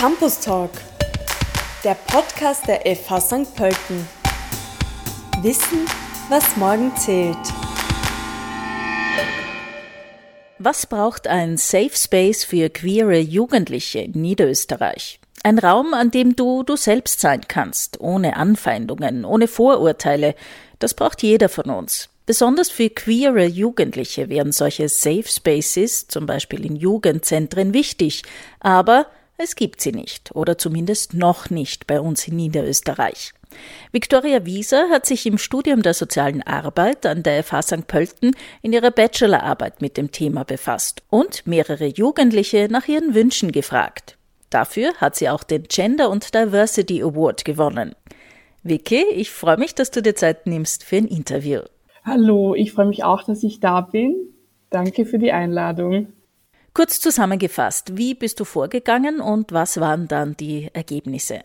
Campus Talk, der Podcast der FH St. Pölten. Wissen, was morgen zählt. Was braucht ein Safe Space für queere Jugendliche in Niederösterreich? Ein Raum, an dem du du selbst sein kannst, ohne Anfeindungen, ohne Vorurteile. Das braucht jeder von uns. Besonders für queere Jugendliche wären solche Safe Spaces, zum Beispiel in Jugendzentren, wichtig. Aber es gibt sie nicht, oder zumindest noch nicht bei uns in Niederösterreich. Viktoria Wieser hat sich im Studium der sozialen Arbeit an der FH St. Pölten in ihrer Bachelorarbeit mit dem Thema befasst und mehrere Jugendliche nach ihren Wünschen gefragt. Dafür hat sie auch den Gender und Diversity Award gewonnen. Vicky, ich freue mich, dass du dir Zeit nimmst für ein Interview. Hallo, ich freue mich auch, dass ich da bin. Danke für die Einladung. Kurz zusammengefasst, wie bist du vorgegangen und was waren dann die Ergebnisse?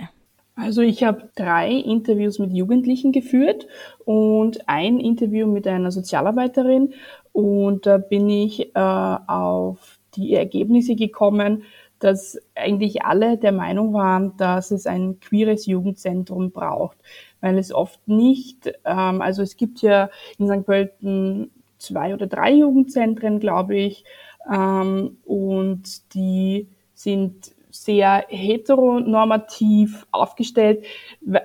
Also ich habe drei Interviews mit Jugendlichen geführt und ein Interview mit einer Sozialarbeiterin und da bin ich äh, auf die Ergebnisse gekommen, dass eigentlich alle der Meinung waren, dass es ein queeres Jugendzentrum braucht, weil es oft nicht, ähm, also es gibt ja in St. Pölten zwei oder drei Jugendzentren, glaube ich, ähm, und die sind sehr heteronormativ aufgestellt,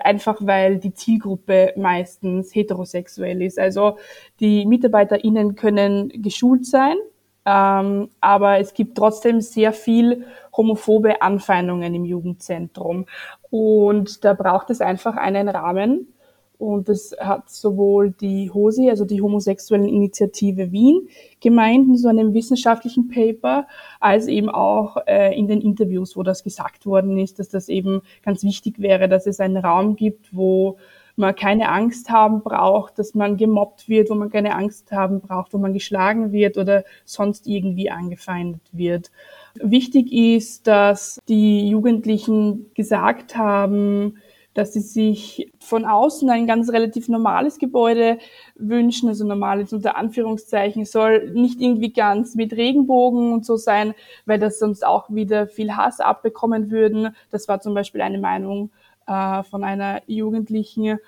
einfach weil die Zielgruppe meistens heterosexuell ist. Also die MitarbeiterInnen können geschult sein, ähm, aber es gibt trotzdem sehr viel homophobe Anfeindungen im Jugendzentrum. Und da braucht es einfach einen Rahmen, und das hat sowohl die HOSI, also die Homosexuellen Initiative Wien, gemeint in so einem wissenschaftlichen Paper, als eben auch äh, in den Interviews, wo das gesagt worden ist, dass das eben ganz wichtig wäre, dass es einen Raum gibt, wo man keine Angst haben braucht, dass man gemobbt wird, wo man keine Angst haben braucht, wo man geschlagen wird oder sonst irgendwie angefeindet wird. Wichtig ist, dass die Jugendlichen gesagt haben, dass sie sich von außen ein ganz relativ normales Gebäude wünschen, also normales unter Anführungszeichen, soll nicht irgendwie ganz mit Regenbogen und so sein, weil das sonst auch wieder viel Hass abbekommen würden. Das war zum Beispiel eine Meinung äh, von einer Jugendlichen.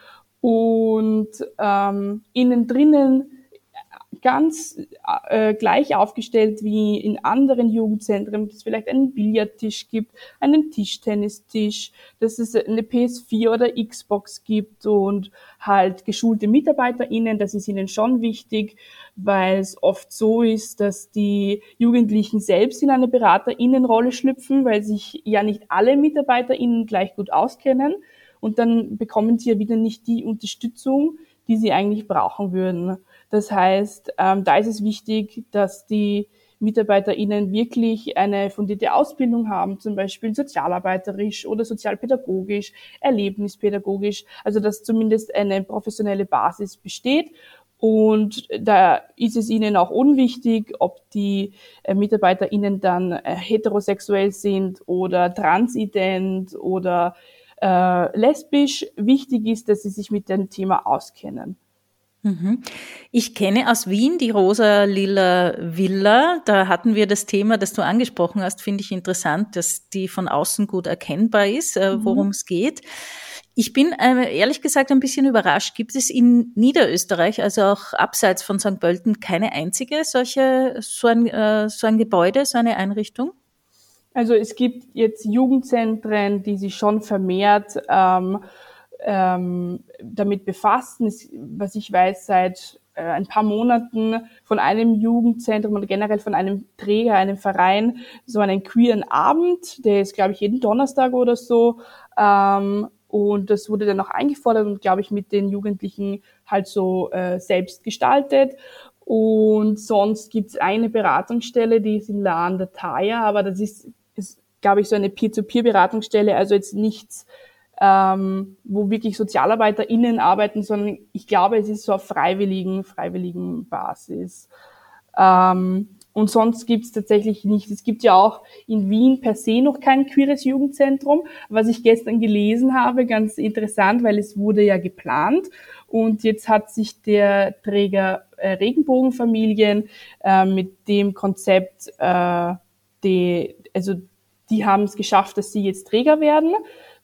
Und ähm, innen drinnen ganz äh, gleich aufgestellt wie in anderen Jugendzentren, dass es vielleicht einen Billardtisch gibt, einen Tischtennistisch, dass es eine PS4 oder Xbox gibt und halt geschulte MitarbeiterInnen, das ist ihnen schon wichtig, weil es oft so ist, dass die Jugendlichen selbst in eine BeraterInnenrolle schlüpfen, weil sich ja nicht alle MitarbeiterInnen gleich gut auskennen und dann bekommen sie ja wieder nicht die Unterstützung, die sie eigentlich brauchen würden. Das heißt, ähm, da ist es wichtig, dass die MitarbeiterInnen wirklich eine fundierte Ausbildung haben, zum Beispiel sozialarbeiterisch oder sozialpädagogisch, erlebnispädagogisch, also dass zumindest eine professionelle Basis besteht. Und da ist es ihnen auch unwichtig, ob die äh, MitarbeiterInnen dann äh, heterosexuell sind oder transident oder äh, lesbisch. Wichtig ist, dass sie sich mit dem Thema auskennen. Mhm. Ich kenne aus Wien die Rosa-Lila Villa. Da hatten wir das Thema, das du angesprochen hast, finde ich interessant, dass die von außen gut erkennbar ist, äh, mhm. worum es geht. Ich bin äh, ehrlich gesagt ein bisschen überrascht. Gibt es in Niederösterreich, also auch abseits von St. Pölten, keine einzige solche, so ein, äh, so ein Gebäude, so eine Einrichtung? Also es gibt jetzt Jugendzentren, die sich schon vermehrt ähm, ähm, damit befassen. was ich weiß, seit äh, ein paar Monaten von einem Jugendzentrum oder generell von einem Träger, einem Verein, so einen queeren Abend, der ist, glaube ich, jeden Donnerstag oder so. Ähm, und das wurde dann auch eingefordert und, glaube ich, mit den Jugendlichen halt so äh, selbst gestaltet. Und sonst gibt's eine Beratungsstelle, die ist in La der Taya, aber das ist, ist glaube ich, so eine Peer-to-Peer-Beratungsstelle, also jetzt nichts ähm, wo wirklich SozialarbeiterInnen arbeiten, sondern ich glaube, es ist so auf freiwilligen, freiwilligen Basis. Ähm, und sonst gibt es tatsächlich nicht. Es gibt ja auch in Wien per se noch kein queeres Jugendzentrum, was ich gestern gelesen habe, ganz interessant, weil es wurde ja geplant. Und jetzt hat sich der Träger äh, Regenbogenfamilien äh, mit dem Konzept, äh, die, also die haben es geschafft, dass sie jetzt Träger werden,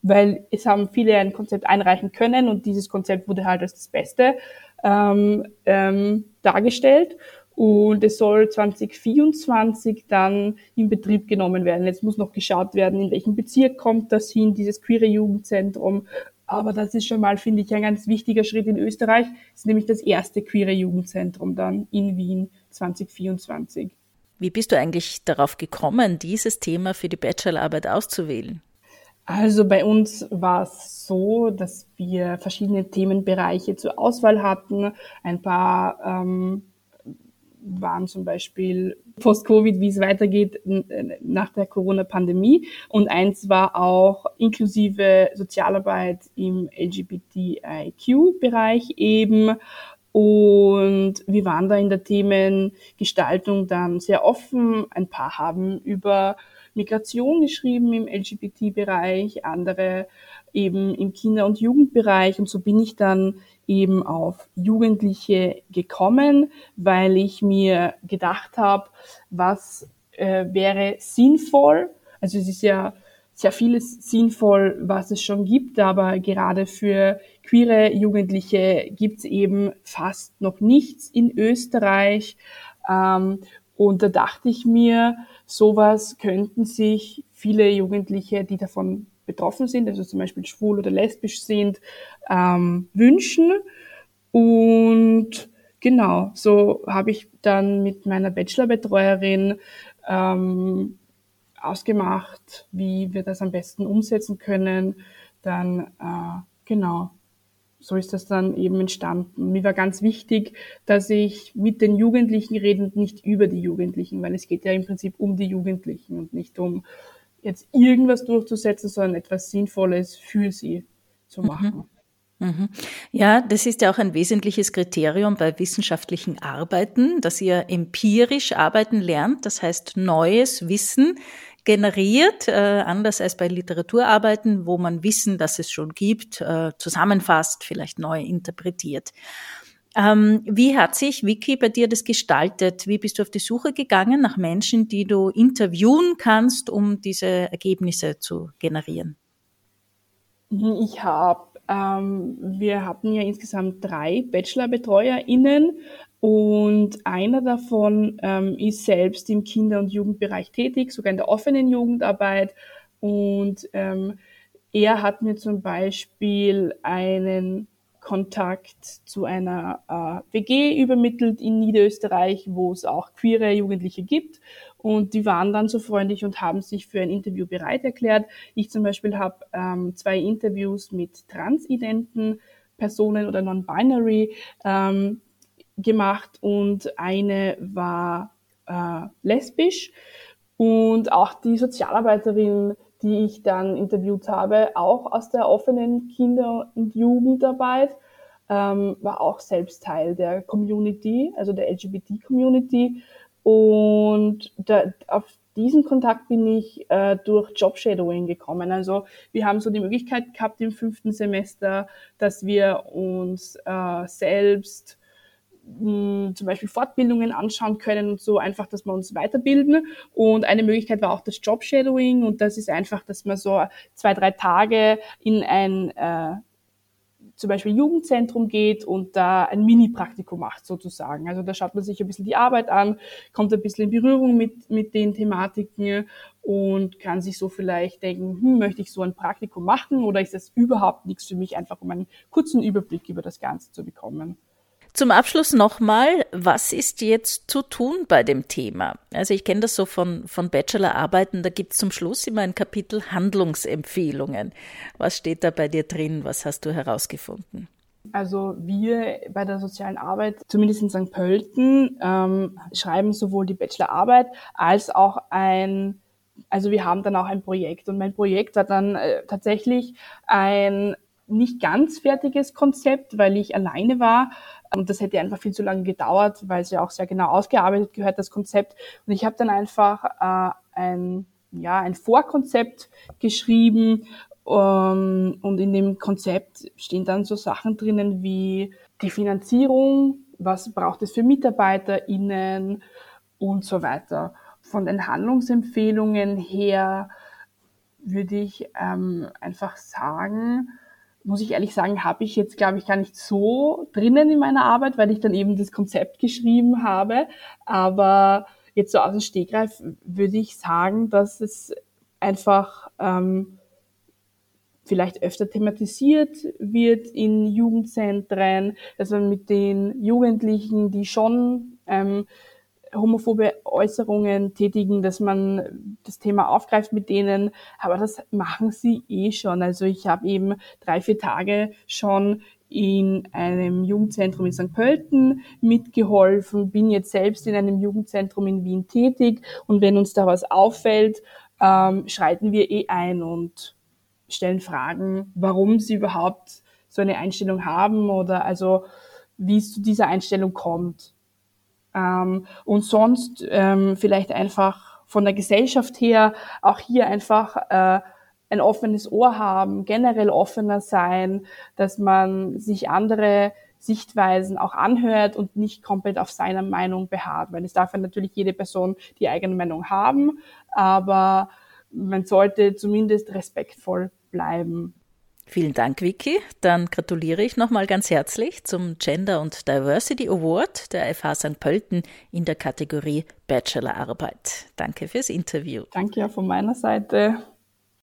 weil es haben viele ein Konzept einreichen können und dieses Konzept wurde halt als das Beste ähm, ähm, dargestellt. Und es soll 2024 dann in Betrieb genommen werden. Jetzt muss noch geschaut werden, in welchem Bezirk kommt das hin, dieses queere Jugendzentrum. Aber das ist schon mal, finde ich, ein ganz wichtiger Schritt in Österreich. Das ist nämlich das erste queere Jugendzentrum dann in Wien 2024. Wie bist du eigentlich darauf gekommen, dieses Thema für die Bachelorarbeit auszuwählen? Also bei uns war es so, dass wir verschiedene Themenbereiche zur Auswahl hatten. Ein paar ähm, waren zum Beispiel Post-Covid, wie es weitergeht nach der Corona-Pandemie. Und eins war auch inklusive Sozialarbeit im LGBTIQ-Bereich eben. Und wir waren da in der Themengestaltung dann sehr offen. Ein paar haben über Migration geschrieben im LGBT-Bereich, andere eben im Kinder- und Jugendbereich. Und so bin ich dann eben auf Jugendliche gekommen, weil ich mir gedacht habe, was äh, wäre sinnvoll. Also es ist ja sehr vieles sinnvoll, was es schon gibt, aber gerade für queere Jugendliche gibt es eben fast noch nichts in Österreich. Ähm, und da dachte ich mir, sowas könnten sich viele Jugendliche, die davon betroffen sind, also zum Beispiel schwul oder lesbisch sind, ähm, wünschen. Und genau, so habe ich dann mit meiner Bachelorbetreuerin ähm, ausgemacht, wie wir das am besten umsetzen können. Dann äh, genau, so ist das dann eben entstanden. Mir war ganz wichtig, dass ich mit den Jugendlichen rede und nicht über die Jugendlichen, weil es geht ja im Prinzip um die Jugendlichen und nicht um jetzt irgendwas durchzusetzen, sondern etwas Sinnvolles für sie zu mhm. machen. Mhm. Ja, das ist ja auch ein wesentliches Kriterium bei wissenschaftlichen Arbeiten, dass ihr empirisch arbeiten lernt, das heißt neues Wissen generiert, äh, anders als bei Literaturarbeiten, wo man Wissen, das es schon gibt, äh, zusammenfasst, vielleicht neu interpretiert. Ähm, wie hat sich Vicky bei dir das gestaltet? Wie bist du auf die Suche gegangen nach Menschen, die du interviewen kannst, um diese Ergebnisse zu generieren? Ich habe, ähm, wir hatten ja insgesamt drei Bachelor-BetreuerInnen und einer davon ähm, ist selbst im Kinder- und Jugendbereich tätig, sogar in der offenen Jugendarbeit. Und ähm, er hat mir zum Beispiel einen Kontakt zu einer äh, WG übermittelt in Niederösterreich, wo es auch queere Jugendliche gibt. Und die waren dann so freundlich und haben sich für ein Interview bereit erklärt. Ich zum Beispiel habe ähm, zwei Interviews mit transidenten Personen oder non-binary ähm, gemacht und eine war äh, lesbisch. Und auch die Sozialarbeiterin die ich dann interviewt habe, auch aus der offenen Kinder- und Jugendarbeit, ähm, war auch selbst Teil der Community, also der LGBT-Community. Und da, auf diesen Kontakt bin ich äh, durch Jobshadowing gekommen. Also wir haben so die Möglichkeit gehabt im fünften Semester, dass wir uns äh, selbst zum Beispiel Fortbildungen anschauen können und so einfach, dass wir uns weiterbilden. Und eine Möglichkeit war auch das Job-Shadowing und das ist einfach, dass man so zwei, drei Tage in ein äh, zum Beispiel Jugendzentrum geht und da ein Mini-Praktikum macht sozusagen. Also da schaut man sich ein bisschen die Arbeit an, kommt ein bisschen in Berührung mit, mit den Thematiken und kann sich so vielleicht denken, hm, möchte ich so ein Praktikum machen oder ist das überhaupt nichts für mich, einfach um einen kurzen Überblick über das Ganze zu bekommen. Zum Abschluss nochmal, was ist jetzt zu tun bei dem Thema? Also ich kenne das so von, von Bachelorarbeiten, da gibt es zum Schluss immer ein Kapitel Handlungsempfehlungen. Was steht da bei dir drin? Was hast du herausgefunden? Also wir bei der sozialen Arbeit, zumindest in St. Pölten, ähm, schreiben sowohl die Bachelorarbeit als auch ein, also wir haben dann auch ein Projekt. Und mein Projekt war dann äh, tatsächlich ein nicht ganz fertiges Konzept, weil ich alleine war. Und das hätte einfach viel zu lange gedauert, weil es ja auch sehr genau ausgearbeitet gehört, das Konzept. Und ich habe dann einfach äh, ein, ja, ein Vorkonzept geschrieben. Ähm, und in dem Konzept stehen dann so Sachen drinnen wie die Finanzierung, was braucht es für MitarbeiterInnen und so weiter. Von den Handlungsempfehlungen her würde ich ähm, einfach sagen, muss ich ehrlich sagen, habe ich jetzt, glaube ich, gar nicht so drinnen in meiner Arbeit, weil ich dann eben das Konzept geschrieben habe. Aber jetzt so aus dem Stegreif würde ich sagen, dass es einfach ähm, vielleicht öfter thematisiert wird in Jugendzentren, dass man mit den Jugendlichen, die schon ähm, homophobe Äußerungen tätigen, dass man das Thema aufgreift mit denen, aber das machen sie eh schon. Also ich habe eben drei, vier Tage schon in einem Jugendzentrum in St. Pölten mitgeholfen, bin jetzt selbst in einem Jugendzentrum in Wien tätig und wenn uns da was auffällt, ähm, schreiten wir eh ein und stellen Fragen, warum sie überhaupt so eine Einstellung haben oder also wie es zu dieser Einstellung kommt. Ähm, und sonst ähm, vielleicht einfach von der Gesellschaft her auch hier einfach äh, ein offenes Ohr haben, generell offener sein, dass man sich andere Sichtweisen auch anhört und nicht komplett auf seiner Meinung beharrt, weil es darf ja natürlich jede Person die eigene Meinung haben, aber man sollte zumindest respektvoll bleiben. Vielen Dank, Vicky. Dann gratuliere ich nochmal ganz herzlich zum Gender und Diversity Award der FH St. Pölten in der Kategorie Bachelorarbeit. Danke fürs Interview. Danke ja von meiner Seite.